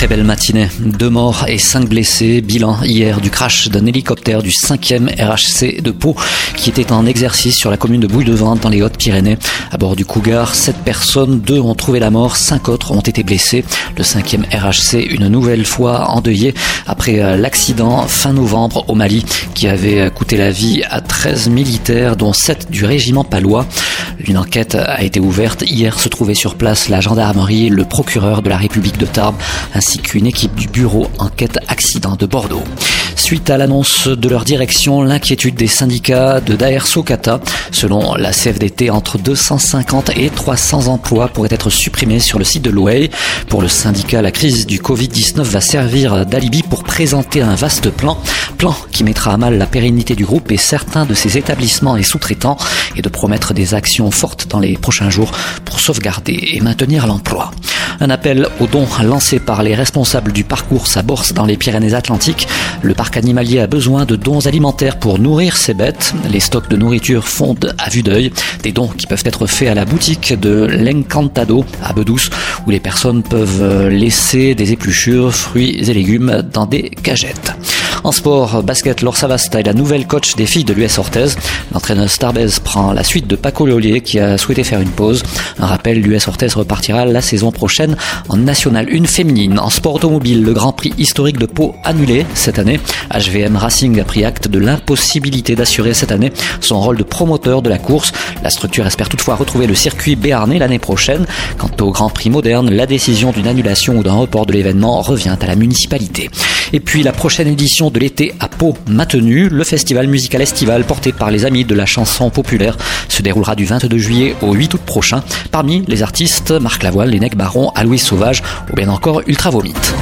Très belle matinée. Deux morts et cinq blessés. Bilan hier du crash d'un hélicoptère du 5e RHC de Pau qui était en exercice sur la commune de Bouille-de-Vent dans les Hautes-Pyrénées. À bord du Cougar, sept personnes, deux ont trouvé la mort, cinq autres ont été blessés. Le 5e RHC, une nouvelle fois endeuillé après euh, l'accident fin novembre au Mali qui avait euh, coûté la vie à 13 militaires dont 7 du régiment palois. Une enquête a été ouverte. Hier se trouvait sur place la gendarmerie, le procureur de la République de Tarbes ainsi qu'une équipe du bureau enquête accident de Bordeaux. Suite à l'annonce de leur direction, l'inquiétude des syndicats de Daer Sokata, selon la CFDT, entre 250 et 300 emplois pourraient être supprimés sur le site de l'OEI. Pour le syndicat, la crise du Covid-19 va servir d'alibi pour présenter un vaste plan, plan qui mettra à mal la pérennité du groupe et certains de ses établissements et sous-traitants et de promettre des actions fortes dans les prochains jours pour sauvegarder et maintenir l'emploi. Un appel aux dons lancé par les responsables du parcours sa Borse dans les Pyrénées-Atlantiques. Le parc animalier a besoin de dons alimentaires pour nourrir ses bêtes. Les stocks de nourriture fondent à vue d'œil. Des dons qui peuvent être faits à la boutique de l'Encantado à Bedouce où les personnes peuvent laisser des épluchures, fruits et légumes dans des cagettes. En sport, basket, Laure Savasta est la nouvelle coach des filles de l'US Orthez. L'entraîneur Starbez prend la suite de Paco Lollier qui a souhaité faire une pause. Un rappel, l'US Orthez repartira la saison prochaine en National 1 féminine. En sport automobile, le Grand Prix historique de Pau annulé cette année. HVM Racing a pris acte de l'impossibilité d'assurer cette année son rôle de promoteur de la course. La structure espère toutefois retrouver le circuit béarnais l'année prochaine. Quant au Grand Prix moderne, la décision d'une annulation ou d'un report de l'événement revient à la municipalité. Et puis la prochaine édition de l'été à Pau maintenu. Le festival musical estival porté par les amis de la chanson populaire se déroulera du 22 juillet au 8 août prochain. Parmi les artistes, Marc Lavoine, Lénec Baron, Aloïs Sauvage ou bien encore Ultra Vomite.